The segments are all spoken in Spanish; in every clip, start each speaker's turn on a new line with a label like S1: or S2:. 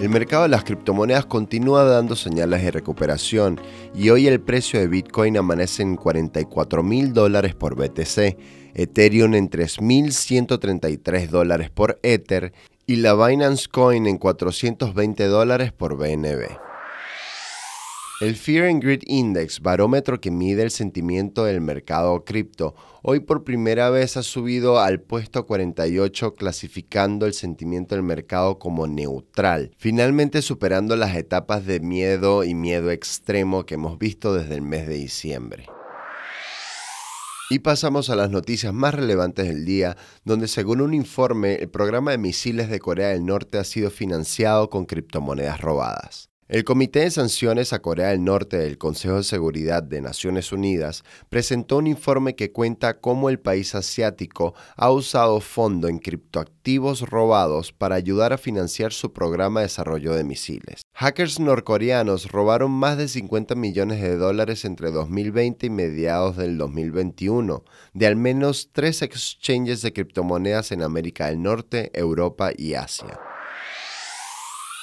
S1: El mercado de las criptomonedas continúa dando señales de recuperación y hoy el precio de Bitcoin amanece en 44 mil dólares por BTC, Ethereum en 3.133 dólares por Ether y la Binance Coin en 420 dólares por BNB. El Fear and Greed Index, barómetro que mide el sentimiento del mercado cripto, hoy por primera vez ha subido al puesto 48 clasificando el sentimiento del mercado como neutral, finalmente superando las etapas de miedo y miedo extremo que hemos visto desde el mes de diciembre. Y pasamos a las noticias más relevantes del día, donde según un informe, el programa de misiles de Corea del Norte ha sido financiado con criptomonedas robadas. El Comité de Sanciones a Corea del Norte del Consejo de Seguridad de Naciones Unidas presentó un informe que cuenta cómo el país asiático ha usado fondo en criptoactivos robados para ayudar a financiar su programa de desarrollo de misiles. Hackers norcoreanos robaron más de 50 millones de dólares entre 2020 y mediados del 2021 de al menos tres exchanges de criptomonedas en América del Norte, Europa y Asia.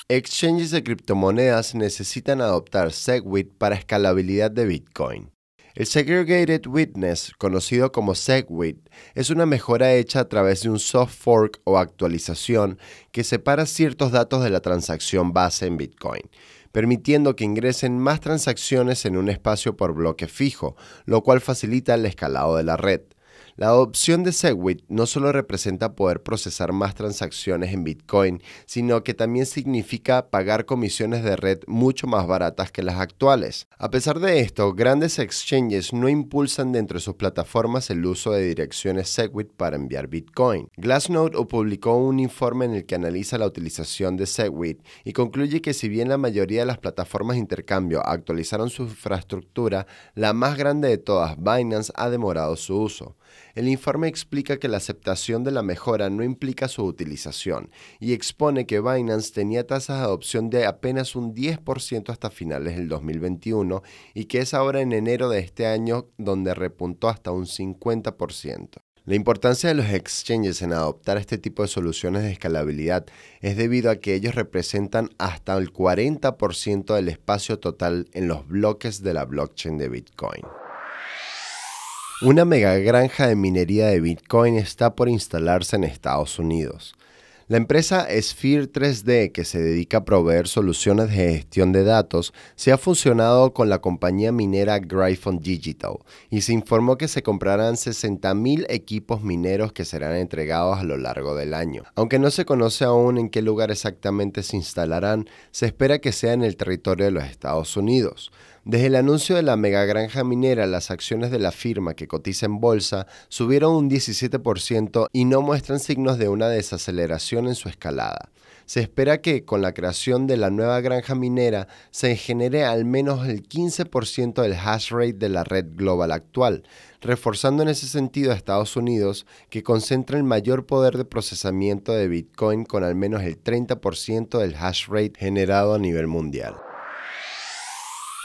S1: Exchanges de criptomonedas necesitan adoptar SegWit para escalabilidad de Bitcoin. El Segregated Witness, conocido como SegWit, es una mejora hecha a través de un soft fork o actualización que separa ciertos datos de la transacción base en Bitcoin, permitiendo que ingresen más transacciones en un espacio por bloque fijo, lo cual facilita el escalado de la red. La adopción de Segwit no solo representa poder procesar más transacciones en Bitcoin, sino que también significa pagar comisiones de red mucho más baratas que las actuales. A pesar de esto, grandes exchanges no impulsan dentro de sus plataformas el uso de direcciones Segwit para enviar Bitcoin. Glassnode publicó un informe en el que analiza la utilización de Segwit y concluye que si bien la mayoría de las plataformas de intercambio actualizaron su infraestructura, la más grande de todas, Binance, ha demorado su uso. El informe explica que la aceptación de la mejora no implica su utilización y expone que Binance tenía tasas de adopción de apenas un 10% hasta finales del 2021 y que es ahora en enero de este año donde repuntó hasta un 50%. La importancia de los exchanges en adoptar este tipo de soluciones de escalabilidad es debido a que ellos representan hasta el 40% del espacio total en los bloques de la blockchain de Bitcoin. Una mega granja de minería de Bitcoin está por instalarse en Estados Unidos. La empresa Sphere 3D, que se dedica a proveer soluciones de gestión de datos, se ha fusionado con la compañía minera Gryphon Digital y se informó que se comprarán 60.000 equipos mineros que serán entregados a lo largo del año. Aunque no se conoce aún en qué lugar exactamente se instalarán, se espera que sea en el territorio de los Estados Unidos. Desde el anuncio de la mega granja minera, las acciones de la firma que cotiza en bolsa subieron un 17% y no muestran signos de una desaceleración en su escalada. Se espera que con la creación de la nueva granja minera se genere al menos el 15% del hash rate de la red global actual, reforzando en ese sentido a Estados Unidos, que concentra el mayor poder de procesamiento de Bitcoin con al menos el 30% del hash rate generado a nivel mundial.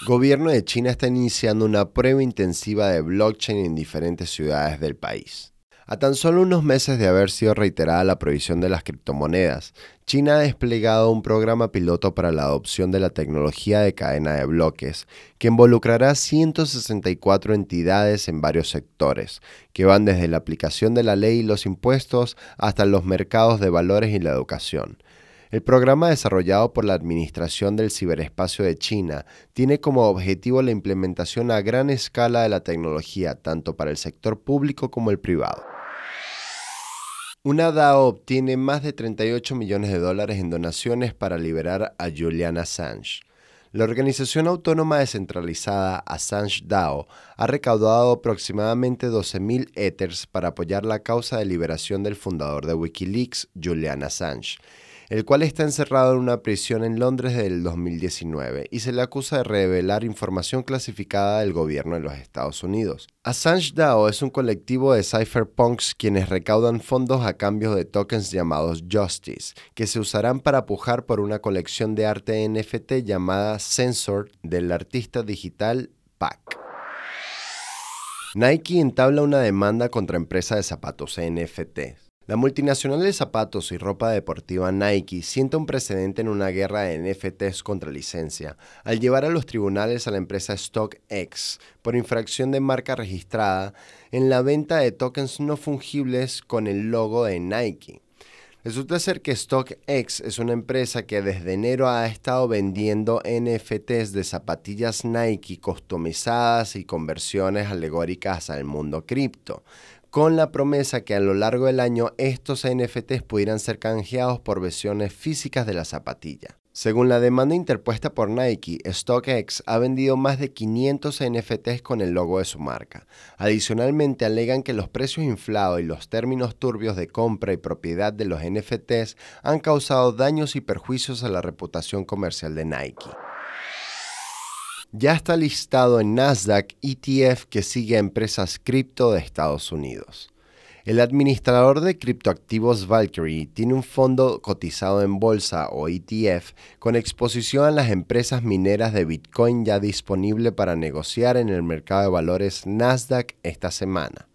S1: Gobierno de China está iniciando una prueba intensiva de blockchain en diferentes ciudades del país. A tan solo unos meses de haber sido reiterada la prohibición de las criptomonedas, China ha desplegado un programa piloto para la adopción de la tecnología de cadena de bloques, que involucrará 164 entidades en varios sectores, que van desde la aplicación de la ley y los impuestos hasta los mercados de valores y la educación. El programa desarrollado por la Administración del Ciberespacio de China tiene como objetivo la implementación a gran escala de la tecnología tanto para el sector público como el privado. Una DAO obtiene más de 38 millones de dólares en donaciones para liberar a Julian Assange. La organización autónoma descentralizada Assange DAO ha recaudado aproximadamente 12.000 Ethers para apoyar la causa de liberación del fundador de Wikileaks, Julian Assange el cual está encerrado en una prisión en Londres desde el 2019 y se le acusa de revelar información clasificada del gobierno de los Estados Unidos. Assange DAO es un colectivo de cypherpunks quienes recaudan fondos a cambio de tokens llamados Justice, que se usarán para pujar por una colección de arte NFT llamada Sensor del artista digital Pac. Nike entabla una demanda contra empresa de zapatos NFT. La multinacional de zapatos y ropa deportiva Nike siente un precedente en una guerra de NFTs contra licencia al llevar a los tribunales a la empresa StockX por infracción de marca registrada en la venta de tokens no fungibles con el logo de Nike. Resulta ser que StockX es una empresa que desde enero ha estado vendiendo NFTs de zapatillas Nike customizadas y conversiones alegóricas al mundo cripto, con la promesa que a lo largo del año estos NFTs pudieran ser canjeados por versiones físicas de la zapatilla. Según la demanda interpuesta por Nike, StockX ha vendido más de 500 NFTs con el logo de su marca. Adicionalmente, alegan que los precios inflados y los términos turbios de compra y propiedad de los NFTs han causado daños y perjuicios a la reputación comercial de Nike. Ya está listado en Nasdaq ETF que sigue a empresas cripto de Estados Unidos. El administrador de criptoactivos Valkyrie tiene un fondo cotizado en bolsa o ETF con exposición a las empresas mineras de Bitcoin ya disponible para negociar en el mercado de valores Nasdaq esta semana.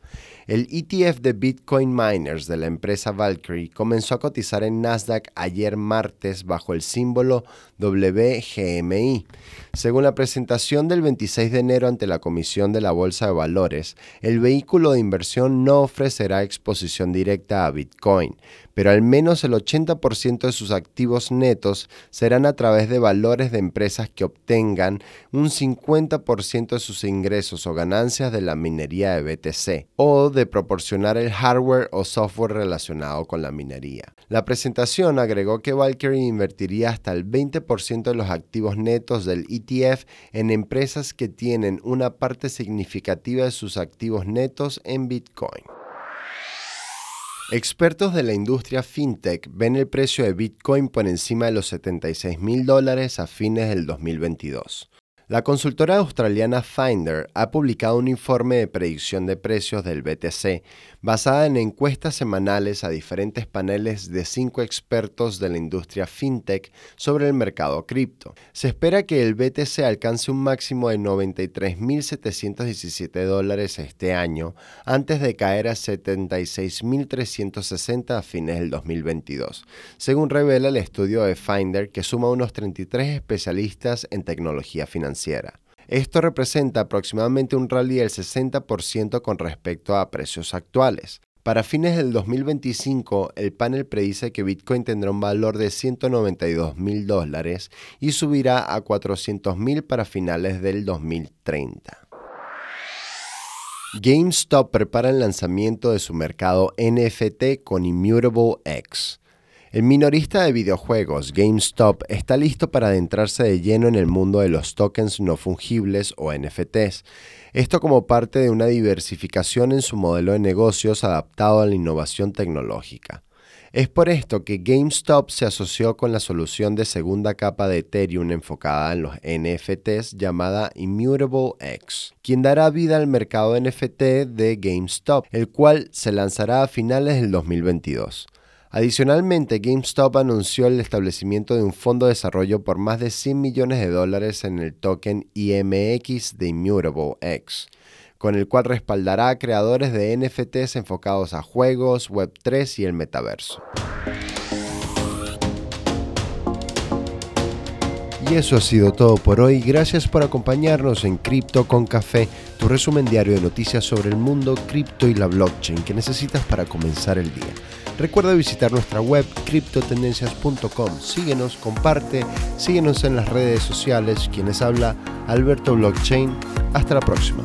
S1: El ETF de Bitcoin Miners de la empresa Valkyrie comenzó a cotizar en Nasdaq ayer martes bajo el símbolo WGMI. Según la presentación del 26 de enero ante la Comisión de la Bolsa de Valores, el vehículo de inversión no ofrecerá exposición directa a Bitcoin, pero al menos el 80% de sus activos netos serán a través de valores de empresas que obtengan un 50% de sus ingresos o ganancias de la minería de BTC o de proporcionar el hardware o software relacionado con la minería. La presentación agregó que Valkyrie invertiría hasta el 20% de los activos netos del ETF en empresas que tienen una parte significativa de sus activos netos en Bitcoin. Expertos de la industria fintech ven el precio de Bitcoin por encima de los 76 mil dólares a fines del 2022. La consultora australiana Finder ha publicado un informe de predicción de precios del BTC basada en encuestas semanales a diferentes paneles de cinco expertos de la industria fintech sobre el mercado cripto. Se espera que el BTC alcance un máximo de 93.717 dólares este año antes de caer a 76.360 a fines del 2022, según revela el estudio de Finder que suma unos 33 especialistas en tecnología Esto representa aproximadamente un rally del 60% con respecto a precios actuales. Para fines del 2025, el panel predice que Bitcoin tendrá un valor de 192 mil dólares y subirá a 400 mil para finales del 2030. GameStop prepara el lanzamiento de su mercado NFT con Immutable X. El minorista de videojuegos GameStop está listo para adentrarse de lleno en el mundo de los tokens no fungibles o NFTs. Esto como parte de una diversificación en su modelo de negocios adaptado a la innovación tecnológica. Es por esto que GameStop se asoció con la solución de segunda capa de Ethereum enfocada en los NFTs llamada Immutable X, quien dará vida al mercado NFT de GameStop, el cual se lanzará a finales del 2022. Adicionalmente, GameStop anunció el establecimiento de un fondo de desarrollo por más de 100 millones de dólares en el token IMX de Immutable X, con el cual respaldará a creadores de NFTs enfocados a juegos, Web3 y el metaverso. Y eso ha sido todo por hoy. Gracias por acompañarnos en Cripto con Café, tu resumen diario de noticias sobre el mundo cripto y la blockchain que necesitas para comenzar el día. Recuerda visitar nuestra web criptotendencias.com. Síguenos, comparte, síguenos en las redes sociales. Quienes habla Alberto Blockchain. Hasta la próxima.